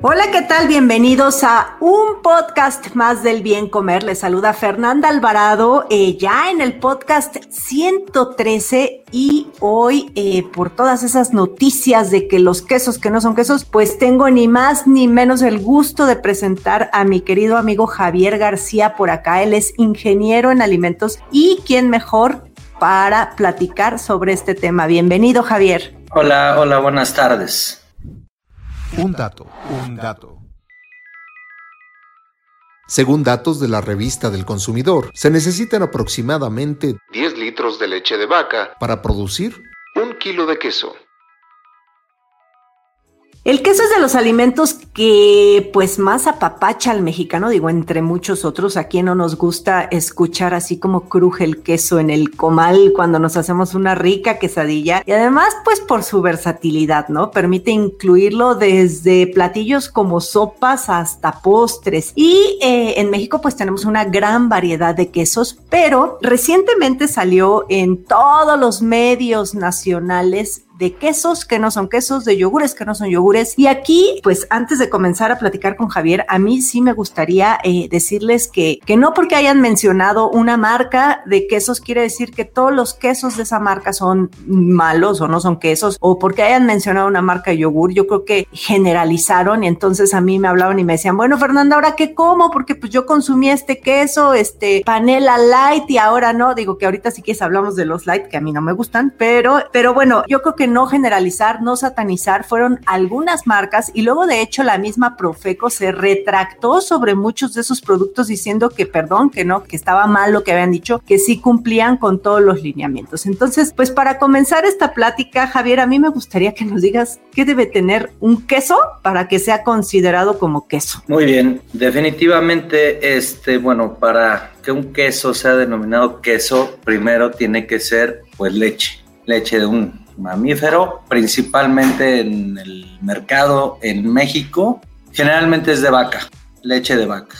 Hola, ¿qué tal? Bienvenidos a un podcast más del bien comer. Les saluda Fernanda Alvarado, eh, ya en el podcast 113 y hoy eh, por todas esas noticias de que los quesos que no son quesos, pues tengo ni más ni menos el gusto de presentar a mi querido amigo Javier García por acá. Él es ingeniero en alimentos y quién mejor para platicar sobre este tema. Bienvenido, Javier. Hola, hola, buenas tardes. Un dato, un dato. Según datos de la revista del consumidor, se necesitan aproximadamente 10 litros de leche de vaca para producir un kilo de queso. El queso es de los alimentos que pues más apapacha al mexicano, digo, entre muchos otros, a quien no nos gusta escuchar así como cruje el queso en el comal cuando nos hacemos una rica quesadilla y además pues por su versatilidad, ¿no? Permite incluirlo desde platillos como sopas hasta postres y eh, en México pues tenemos una gran variedad de quesos, pero recientemente salió en todos los medios nacionales de quesos que no son quesos, de yogures que no son yogures. Y aquí, pues antes de comenzar a platicar con Javier, a mí sí me gustaría eh, decirles que, que no porque hayan mencionado una marca de quesos quiere decir que todos los quesos de esa marca son malos o no son quesos, o porque hayan mencionado una marca de yogur, yo creo que generalizaron y entonces a mí me hablaban y me decían, bueno, Fernanda, ¿ahora qué como? Porque pues yo consumí este queso, este panela light y ahora no, digo que ahorita sí que hablamos de los light, que a mí no me gustan, pero, pero bueno, yo creo que no generalizar, no satanizar, fueron algunas marcas y luego de hecho la misma Profeco se retractó sobre muchos de esos productos diciendo que perdón, que no, que estaba mal lo que habían dicho, que sí cumplían con todos los lineamientos. Entonces, pues para comenzar esta plática, Javier, a mí me gustaría que nos digas qué debe tener un queso para que sea considerado como queso. Muy bien, definitivamente, este, bueno, para que un queso sea denominado queso, primero tiene que ser pues leche, leche de un mamífero, principalmente en el mercado en México, generalmente es de vaca, leche de vaca.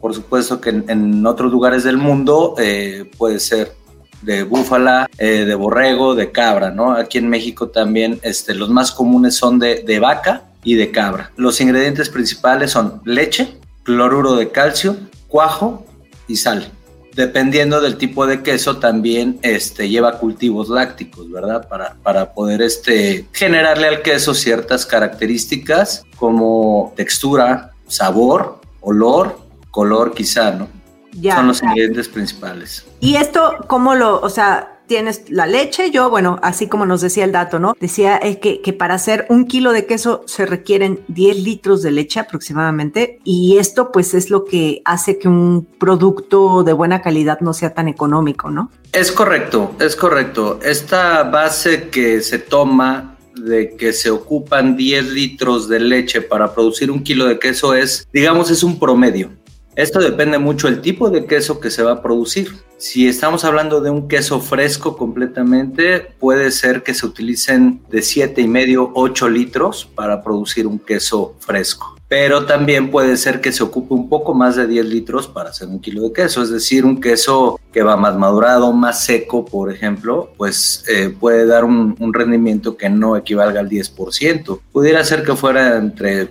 Por supuesto que en, otros lugares del mundo eh, puede ser de búfala, eh, de borrego, de cabra, ¿no? Aquí en México también este, los más comunes son de, de vaca y de cabra. Los ingredientes principales son leche, cloruro de calcio, cuajo y sal dependiendo del tipo de queso, también este, lleva cultivos lácticos, ¿verdad? Para, para poder este, generarle al queso ciertas características como textura, sabor, olor, color quizá, ¿no? Ya, Son los ingredientes principales. ¿Y esto cómo lo, o sea, tienes la leche, yo, bueno, así como nos decía el dato, ¿no? Decía eh, que, que, para hacer un kilo de queso se requieren 10 litros de leche aproximadamente y esto pues es lo que hace que un producto de buena calidad no sea tan económico, ¿no? Es correcto, es correcto. Esta base que se toma de que se ocupan 10 litros de leche para producir un kilo de queso es, digamos, es un promedio. Esto depende mucho del tipo de queso que se va a producir. Si estamos hablando de un queso fresco completamente, puede ser que se utilicen de siete y medio 8 litros para producir un queso fresco. Pero también puede ser que se ocupe un poco más de 10 litros para hacer un kilo de queso. Es decir, un queso que va más madurado, más seco, por ejemplo, pues eh, puede dar un, un rendimiento que no equivalga al 10%. Pudiera ser que fuera entre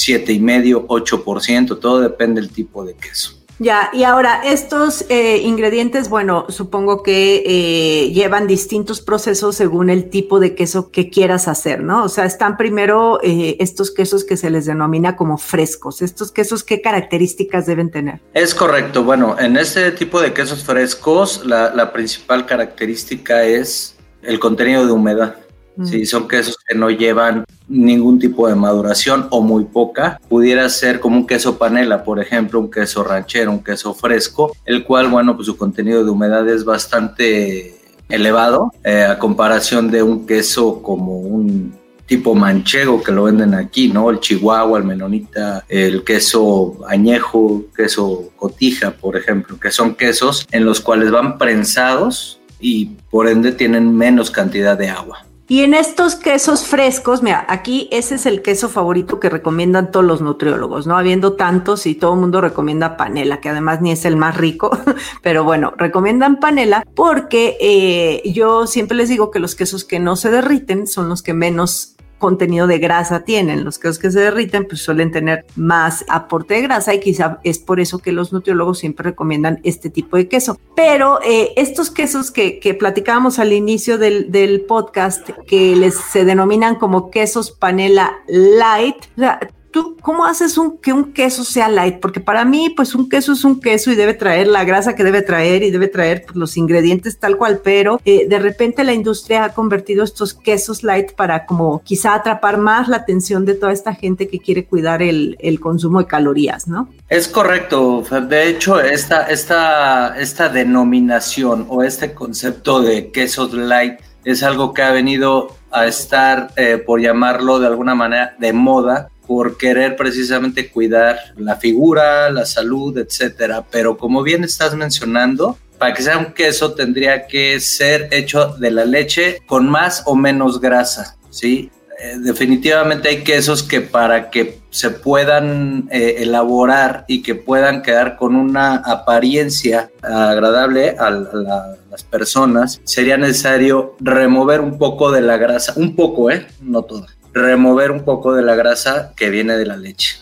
7,5, 8%, todo depende del tipo de queso. Ya, y ahora estos eh, ingredientes, bueno, supongo que eh, llevan distintos procesos según el tipo de queso que quieras hacer, ¿no? O sea, están primero eh, estos quesos que se les denomina como frescos. ¿Estos quesos qué características deben tener? Es correcto. Bueno, en este tipo de quesos frescos, la, la principal característica es el contenido de humedad. Si son quesos que no llevan ningún tipo de maduración o muy poca. Pudiera ser como un queso panela, por ejemplo, un queso ranchero, un queso fresco, el cual, bueno, pues su contenido de humedad es bastante elevado eh, a comparación de un queso como un tipo manchego que lo venden aquí, ¿no? El chihuahua, el menonita, el queso añejo, queso cotija, por ejemplo, que son quesos en los cuales van prensados y por ende tienen menos cantidad de agua. Y en estos quesos frescos, mira, aquí ese es el queso favorito que recomiendan todos los nutriólogos, ¿no? Habiendo tantos y todo el mundo recomienda panela, que además ni es el más rico, pero bueno, recomiendan panela porque eh, yo siempre les digo que los quesos que no se derriten son los que menos contenido de grasa tienen. Los quesos que se derriten pues suelen tener más aporte de grasa y quizá es por eso que los nutriólogos siempre recomiendan este tipo de queso. Pero eh, estos quesos que, que platicábamos al inicio del, del podcast, que les se denominan como quesos panela light, o sea, ¿Tú cómo haces un, que un queso sea light? Porque para mí, pues un queso es un queso y debe traer la grasa que debe traer y debe traer pues, los ingredientes tal cual, pero eh, de repente la industria ha convertido estos quesos light para como quizá atrapar más la atención de toda esta gente que quiere cuidar el, consumo de calorías, ¿no? Es correcto. De hecho, esta, esta, esta denominación o este concepto de quesos light es algo que ha venido a estar, eh, por llamarlo de alguna manera, de moda por querer precisamente cuidar la figura, la salud, etcétera. Pero como bien estás mencionando, para que sea un queso tendría que ser hecho de la leche con más o menos grasa, ¿sí? Eh, definitivamente hay quesos que para que se puedan eh, elaborar y que puedan quedar con una apariencia agradable a, a, las personas, sería necesario remover un poco de la grasa, un poco, ¿eh? No toda remover un poco de la grasa que viene de la leche,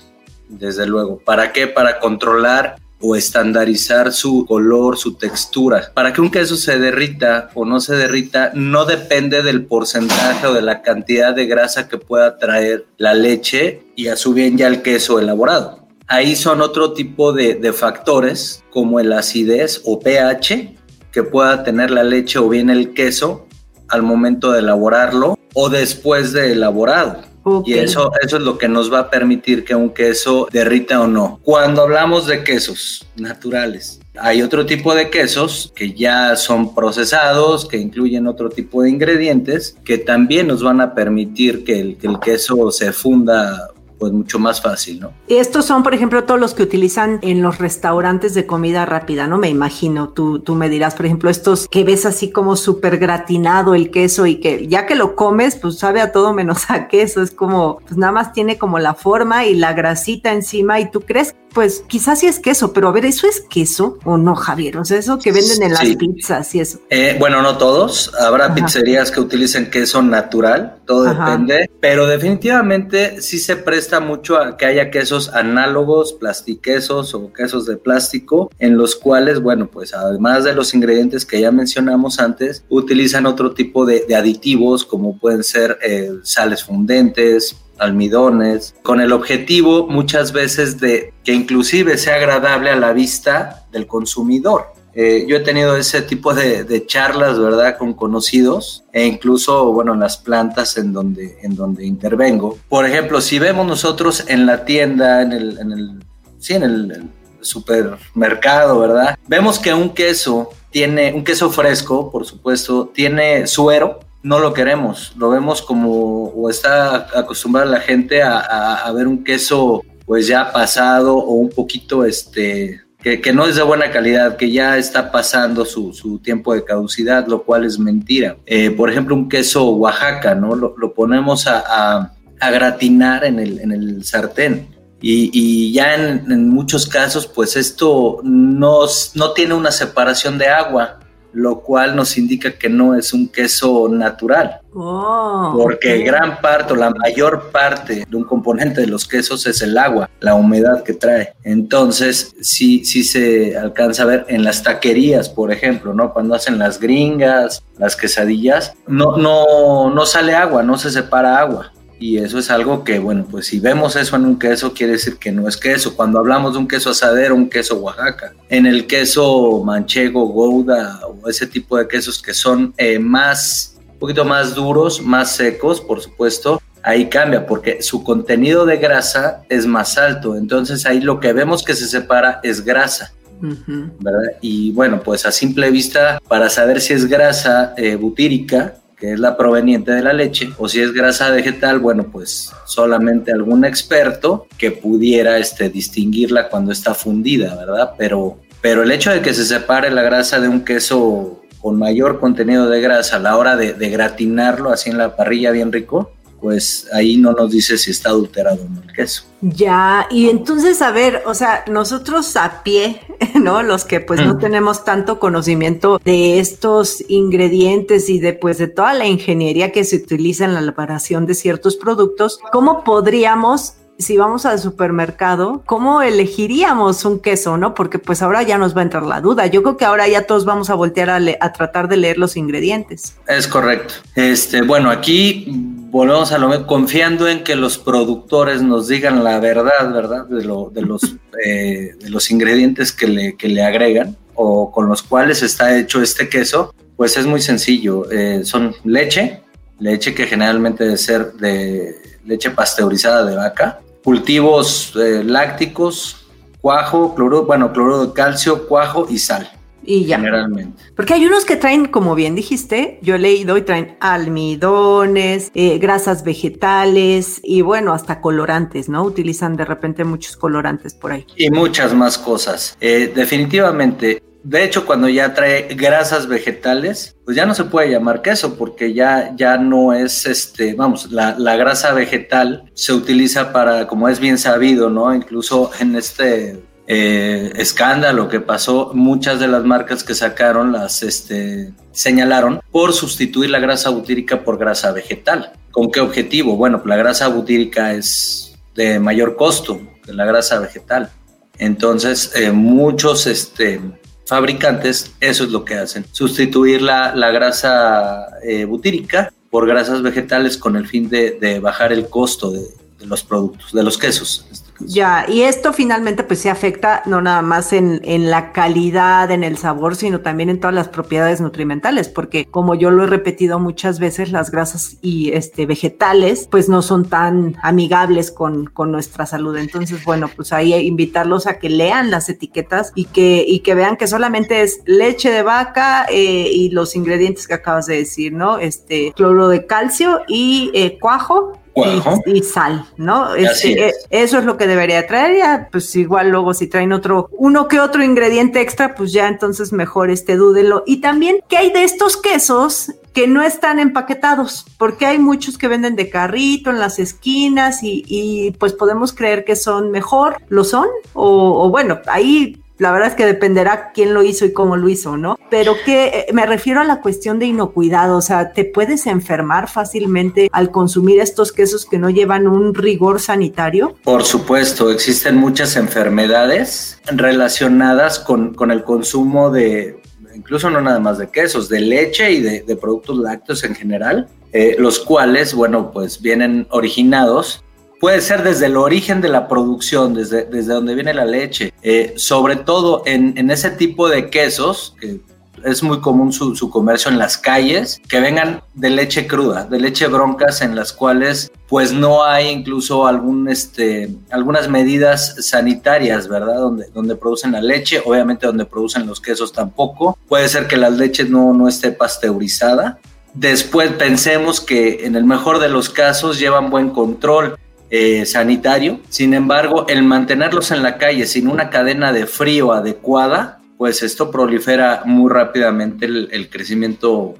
desde luego. ¿Para qué? Para controlar o estandarizar su color, su textura. Para que un queso se derrita o no se derrita, no depende del porcentaje o de la cantidad de grasa que pueda traer la leche y a su bien ya el queso elaborado. Ahí son otro tipo de, factores como el acidez o pH que pueda tener la leche o bien el queso al momento de elaborarlo o después de elaborado. Y eso, eso es lo que nos va a permitir que un queso derrita o no. Cuando hablamos de quesos naturales, hay otro tipo de quesos que ya son procesados, que incluyen otro tipo de ingredientes, que también nos van a permitir que el, que el queso se funda pues mucho más fácil, ¿no? Estos son, por ejemplo, todos los que utilizan en los restaurantes de comida rápida, ¿no? Me imagino, tú, tú me dirás, por ejemplo, estos que ves así como súper gratinado el queso y que ya que lo comes, pues sabe a todo menos a queso, es como, pues nada más tiene como la forma y la grasita encima y tú crees pues quizás sí es queso, pero a ver, ¿eso es queso o no, Javier? O sea, eso que venden en las pizzas y eso. Eh, bueno, no todos. Habrá pizzerías que utilicen queso natural, todo depende, pero definitivamente sí se presta mucho a que haya quesos análogos, plastiquesos o quesos de plástico, en los cuales, bueno, pues además de los ingredientes que ya mencionamos antes, utilizan otro tipo de, aditivos como pueden ser eh, sales fundentes, almidones, con el objetivo muchas veces de que inclusive sea agradable a la vista del consumidor. Eh, yo he tenido ese tipo de, charlas, ¿verdad?, con conocidos e incluso, bueno, en las plantas en donde, en donde intervengo. Por ejemplo, si vemos nosotros en la tienda, en el, en el sí, en el supermercado, ¿verdad? Vemos que un queso tiene, un queso fresco, por supuesto, tiene suero, no lo queremos, lo vemos como, o está acostumbrada la gente a, ver un queso pues ya pasado o un poquito este, que, no es de buena calidad, que ya está pasando su, tiempo de caducidad, lo cual es mentira. Eh, por ejemplo, un queso Oaxaca, ¿no? Lo, ponemos a, gratinar en el, en el sartén. Y, ya en, muchos casos, pues esto no, no tiene una separación de agua lo cual nos indica que no es un queso natural. Oh, porque gran parte o la mayor parte de un componente de los quesos es el agua, la humedad que trae. Entonces, sí, sí se alcanza a ver en las taquerías, por ejemplo, ¿no? Cuando hacen las gringas, las quesadillas, no, no, no sale agua, no se separa agua. Y eso es algo que, bueno, pues si vemos eso en un queso, quiere decir que no es queso. Cuando hablamos de un queso asadero, un queso Oaxaca, en el queso manchego, gouda o ese tipo de quesos que son eh, más un poquito más duros, más secos, por supuesto, ahí cambia porque su contenido de grasa es más alto. Entonces ahí lo que vemos que se separa es grasa. ¿verdad? Y bueno, pues a simple vista, para saber si es grasa eh, butírica, que es la proveniente de la leche, o si es grasa vegetal, bueno, pues solamente algún experto que pudiera este, distinguirla cuando está fundida, ¿verdad? Pero, pero el hecho de que se separe la grasa de un queso con mayor contenido de grasa a la hora de, de gratinarlo así en la parrilla bien rico, pues ahí no nos dice si está adulterado o no el queso. Ya, y entonces, a ver, o sea, nosotros a pie, ¿no? Los que pues no tenemos tanto conocimiento de estos ingredientes y de pues de toda la ingeniería que se utiliza en la elaboración de ciertos productos, ¿cómo podríamos si vamos al supermercado, ¿cómo elegiríamos un queso, no? Porque pues ahora ya nos va a entrar la duda. Yo creo que ahora ya todos vamos a voltear a, a tratar de leer los ingredientes. Es correcto. Este, bueno, aquí volvemos a lo mismo, confiando en que los productores nos digan la verdad, ¿verdad? De, lo, de, los, eh, de los ingredientes que le, que le agregan o con los cuales está hecho este queso, pues es muy sencillo. Eh, son leche, leche que generalmente debe ser de leche pasteurizada de vaca, cultivos eh, lácticos, cuajo, cloruro, bueno, cloruro de calcio, cuajo y sal. Y ya. Generalmente. Porque hay unos que traen, como bien dijiste, yo he leído y traen almidones, eh, grasas vegetales y bueno, hasta colorantes, ¿no? Utilizan de repente muchos colorantes por ahí. Y muchas más cosas. Eh, definitivamente, de hecho, cuando ya trae grasas vegetales, pues ya no se puede llamar queso porque ya, ya no es este, vamos, la, grasa vegetal se utiliza para, como es bien sabido, ¿no? Incluso en este eh, escándalo que pasó, muchas de las marcas que sacaron las este, señalaron por sustituir la grasa butírica por grasa vegetal. ¿Con qué objetivo? Bueno, la grasa butírica es de mayor costo que la grasa vegetal. Entonces, eh, muchos este, fabricantes eso es lo que hacen, sustituir la, la grasa eh, butírica por grasas vegetales con el fin de, de bajar el costo de, de, los productos, de los quesos. Ya, y esto finalmente pues se afecta no nada más en, en, la calidad, en el sabor, sino también en todas las propiedades nutrimentales, porque como yo lo he repetido muchas veces, las grasas y este vegetales pues no son tan amigables con, con nuestra salud. Entonces, bueno, pues ahí invitarlos a que lean las etiquetas y que, y que vean que solamente es leche de vaca eh, y los ingredientes que acabas de decir, ¿no? Este cloro de calcio y eh, cuajo y, y, sal, ¿no? Este, es. Eso es lo que debería traer. Ya, pues igual luego si traen otro, uno que otro ingrediente extra, pues ya entonces mejor este dúdelo. Y también, ¿qué hay de estos quesos que no están empaquetados? Porque hay muchos que venden de carrito en las esquinas y, y pues podemos creer que son mejor. ¿Lo son? O, o bueno, ahí la verdad es que dependerá quién lo hizo y cómo lo hizo, ¿no? Pero que eh, me refiero a la cuestión de inocuidad, o sea, te puedes enfermar fácilmente al consumir estos quesos que no llevan un rigor sanitario. Por supuesto, existen muchas enfermedades relacionadas con, el consumo de, incluso no nada más de quesos, de leche y de, de productos lácteos en general, eh, los cuales, bueno, pues vienen originados puede ser desde el origen de la producción, desde, desde donde viene la leche, eh, sobre todo en, en, ese tipo de quesos, que es muy común su, su, comercio en las calles, que vengan de leche cruda, de leche broncas en las cuales pues no hay incluso algún, este, algunas medidas sanitarias, ¿verdad? Donde, donde producen la leche, obviamente donde producen los quesos tampoco. Puede ser que la leche no, no esté pasteurizada. Después pensemos que en el mejor de los casos llevan buen control eh, sanitario. Sin embargo, el mantenerlos en la calle sin una cadena de frío adecuada, pues esto prolifera muy rápidamente el, crecimiento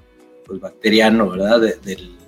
pues, bacteriano, ¿verdad? De,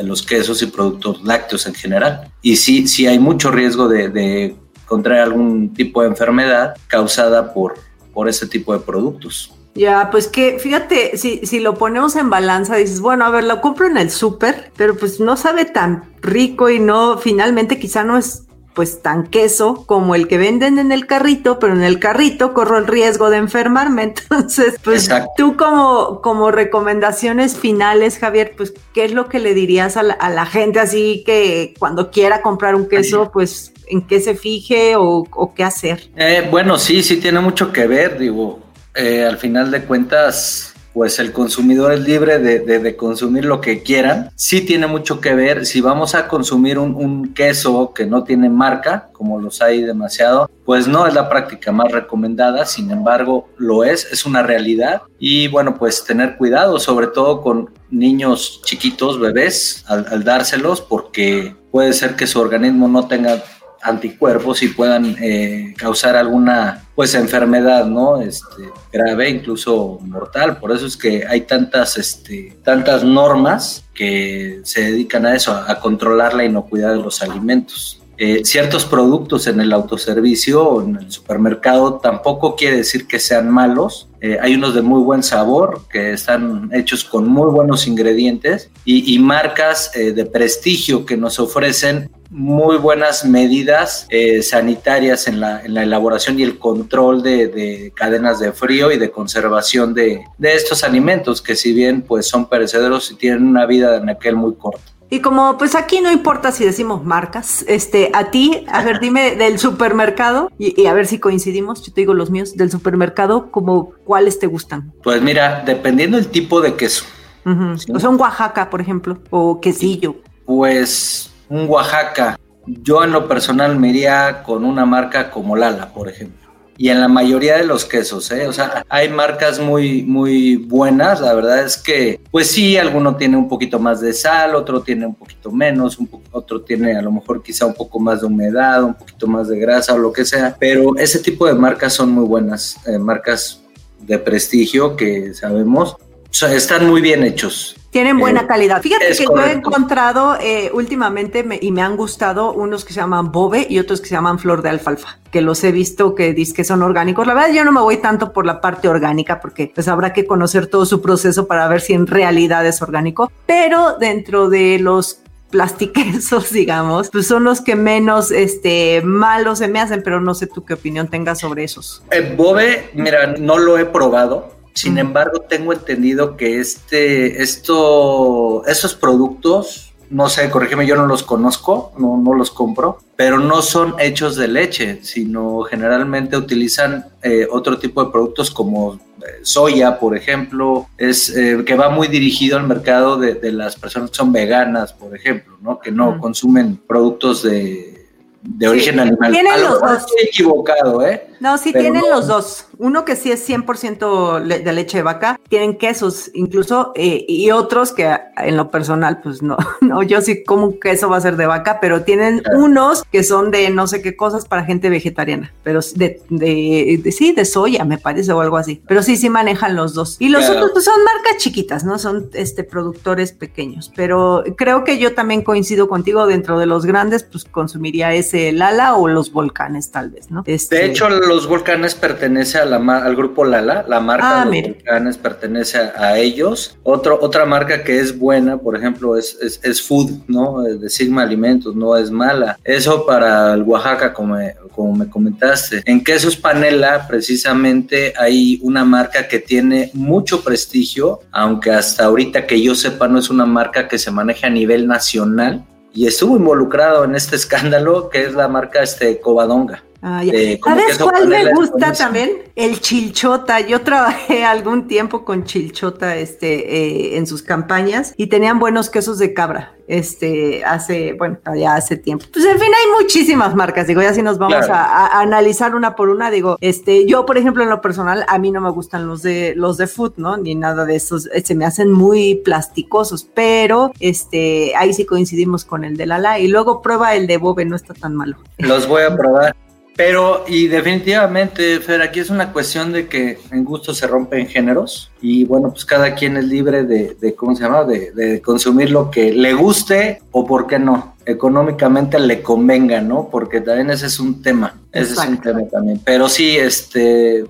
los quesos y productos lácteos en general. Y sí, sí hay mucho riesgo de, de contraer algún tipo de enfermedad causada por, por ese tipo de productos. Ya, pues que fíjate, si, si lo ponemos en balanza, dices, bueno, a ver, lo compro en el súper, pero pues no sabe tan rico y no, finalmente quizá no es pues tan queso como el que venden en el carrito, pero en el carrito corro el riesgo de enfermarme. Entonces, pues Exacto. tú como, como recomendaciones finales, Javier, pues, ¿qué es lo que le dirías a la, a la gente así que cuando quiera comprar un queso, pues, en qué se fije o, o qué hacer? Eh, bueno, sí, sí tiene mucho que ver, digo, eh, al final de cuentas, pues el consumidor es libre de, consumir lo que quieran. Sí tiene mucho que ver si vamos a consumir un, queso que no tiene marca, como los hay demasiado, pues no es la práctica más recomendada, sin embargo lo es, es una realidad y bueno, pues tener cuidado, sobre todo con niños chiquitos, bebés, al dárselos, porque puede ser que su organismo no tenga anticuerpos y puedan eh, causar alguna pues enfermedad no este, grave incluso mortal. Por eso es que hay tantas este, tantas normas que se dedican a eso a, controlar la inocuidad de los alimentos eh, ciertos productos en el autoservicio o en el supermercado tampoco quiere decir que sean malos. Eh, hay unos de muy buen sabor que están hechos con muy buenos ingredientes y, marcas de prestigio que nos ofrecen muy buenas medidas eh, sanitarias en la, en la, elaboración y el control de, cadenas de frío y de conservación de, de, estos alimentos que si bien pues son perecederos y tienen una vida en aquel muy corta. Y como pues aquí no importa si decimos marcas, este, a ti, a ver, dime del supermercado y, a ver si coincidimos, yo te digo los míos, del supermercado, como cuáles te gustan. Pues mira, dependiendo del tipo de queso. O sea, un Oaxaca, por ejemplo, o quesillo. Pues un Oaxaca. Yo en lo personal me iría con una marca como Lala, por ejemplo. Y en la mayoría de los quesos, ¿eh? O sea, hay marcas muy, muy buenas. La verdad es que, pues sí, alguno tiene un poquito más de sal, otro tiene un poquito menos, un otro tiene a lo mejor quizá un poco más de humedad, un poquito más de grasa o lo que sea. Pero ese tipo de marcas son muy buenas, eh, marcas de prestigio que sabemos. O sea, están muy bien hechos. Tienen buena eh, calidad. Fíjate que yo he encontrado eh, últimamente y me han gustado unos que se llaman bobe y otros que se llaman flor de alfalfa, que los he visto que dicen que son orgánicos. La verdad yo no me voy tanto por la parte orgánica porque pues habrá que conocer todo su proceso para ver si en realidad es orgánico, pero dentro de los plastiquesos, digamos, pues son los que menos este, malos se me hacen, pero no sé tú qué opinión tengas sobre esos. El bobe, mira, no lo he probado, sin embargo, tengo entendido que este, esto, esos productos, no sé, corrígeme, yo no los conozco, no, no los compro, pero no son hechos de leche, sino generalmente utilizan eh, otro tipo de productos como eh, soya, por ejemplo, es eh, que va muy dirigido al mercado de, las personas que son veganas, por ejemplo, ¿no? que no consumen productos de de origen animal. Tienen los dos. Estoy equivocado, ¿eh? No, sí tienen los dos. Uno que sí es 100% de leche de vaca, tienen quesos incluso, eh, y otros que en lo personal, pues no, no, yo sí como un queso va a ser de vaca, pero tienen unos que son de no sé qué cosas para gente vegetariana, pero de, de, sí, de soya, me parece, o algo así. Pero sí, sí manejan los dos. Y los otros pues, son marcas chiquitas, ¿no? Son este productores pequeños, pero creo que yo también coincido contigo dentro de los grandes, pues consumiría ese Lala o los volcanes, tal vez, ¿no? Este... De hecho, los volcanes pertenece a la, al grupo Lala, la marca de ah, los volcanes pertenece a, ellos. Otro, otra marca que es buena, por ejemplo, es, es, Food, ¿no? De Sigma Alimentos, no es mala. Eso para el Oaxaca, como me, como me comentaste. En Quesos Panela, precisamente, hay una marca que tiene mucho prestigio, aunque hasta ahorita que yo sepa no es una marca que se maneje a nivel nacional y estuvo involucrado en este escándalo que es la marca este Covadonga. Ah, ¿Sabes cuál me gusta también? El chilchota. Yo trabajé algún tiempo con chilchota este, eh, en sus campañas y tenían buenos quesos de cabra. Este, hace, bueno, ya hace tiempo. Pues en fin, hay muchísimas marcas. Digo, ya si nos vamos a, analizar una por una, digo, este, yo, por ejemplo, en lo personal, a mí no me gustan los de los de food, ¿no? Ni nada de esos. Eh, se me hacen muy plasticosos, pero este, ahí sí coincidimos con el de Lala. Y luego prueba el de Bobe, no está tan malo. Los voy a probar. Pero, y definitivamente, Fer, aquí es una cuestión de que en gusto se rompen géneros y bueno, pues cada quien es libre de, ¿cómo se llama? De, consumir lo que le guste o por qué no, económicamente le convenga, ¿no? Porque también ese es un tema, ese es un tema también. Pero sí, este,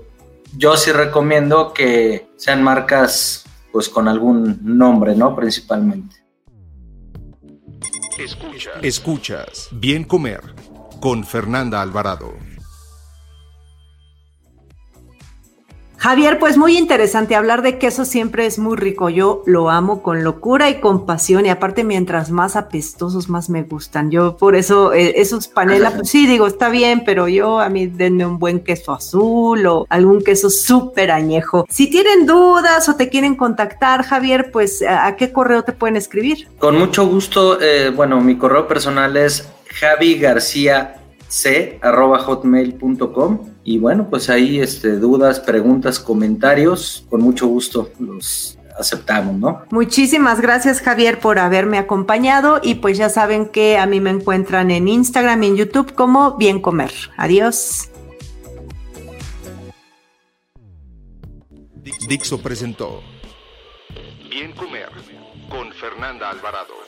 yo sí recomiendo que sean marcas pues con algún nombre, ¿no? Principalmente. Escuchas. Escuchas. Bien comer con Fernanda Alvarado. Javier, pues muy interesante. Hablar de queso siempre es muy rico. Yo lo amo con locura y con pasión. Y aparte, mientras más apestosos, más me gustan. Yo por eso, eh, esos panela, pues sí, digo, está bien, pero yo a mí denme un buen queso azul o algún queso súper añejo. Si tienen dudas o te quieren contactar, Javier, pues ¿a qué correo te pueden escribir? Con mucho gusto. Eh, bueno, mi correo personal es Javi García c hotmail.com y bueno pues ahí este dudas preguntas comentarios con mucho gusto los aceptamos no muchísimas gracias Javier por haberme acompañado. Y pues ya saben que a mí me encuentran en Instagram y en YouTube como bien comer. Adiós. Dixo presentó Bien comer con Fernanda Alvarado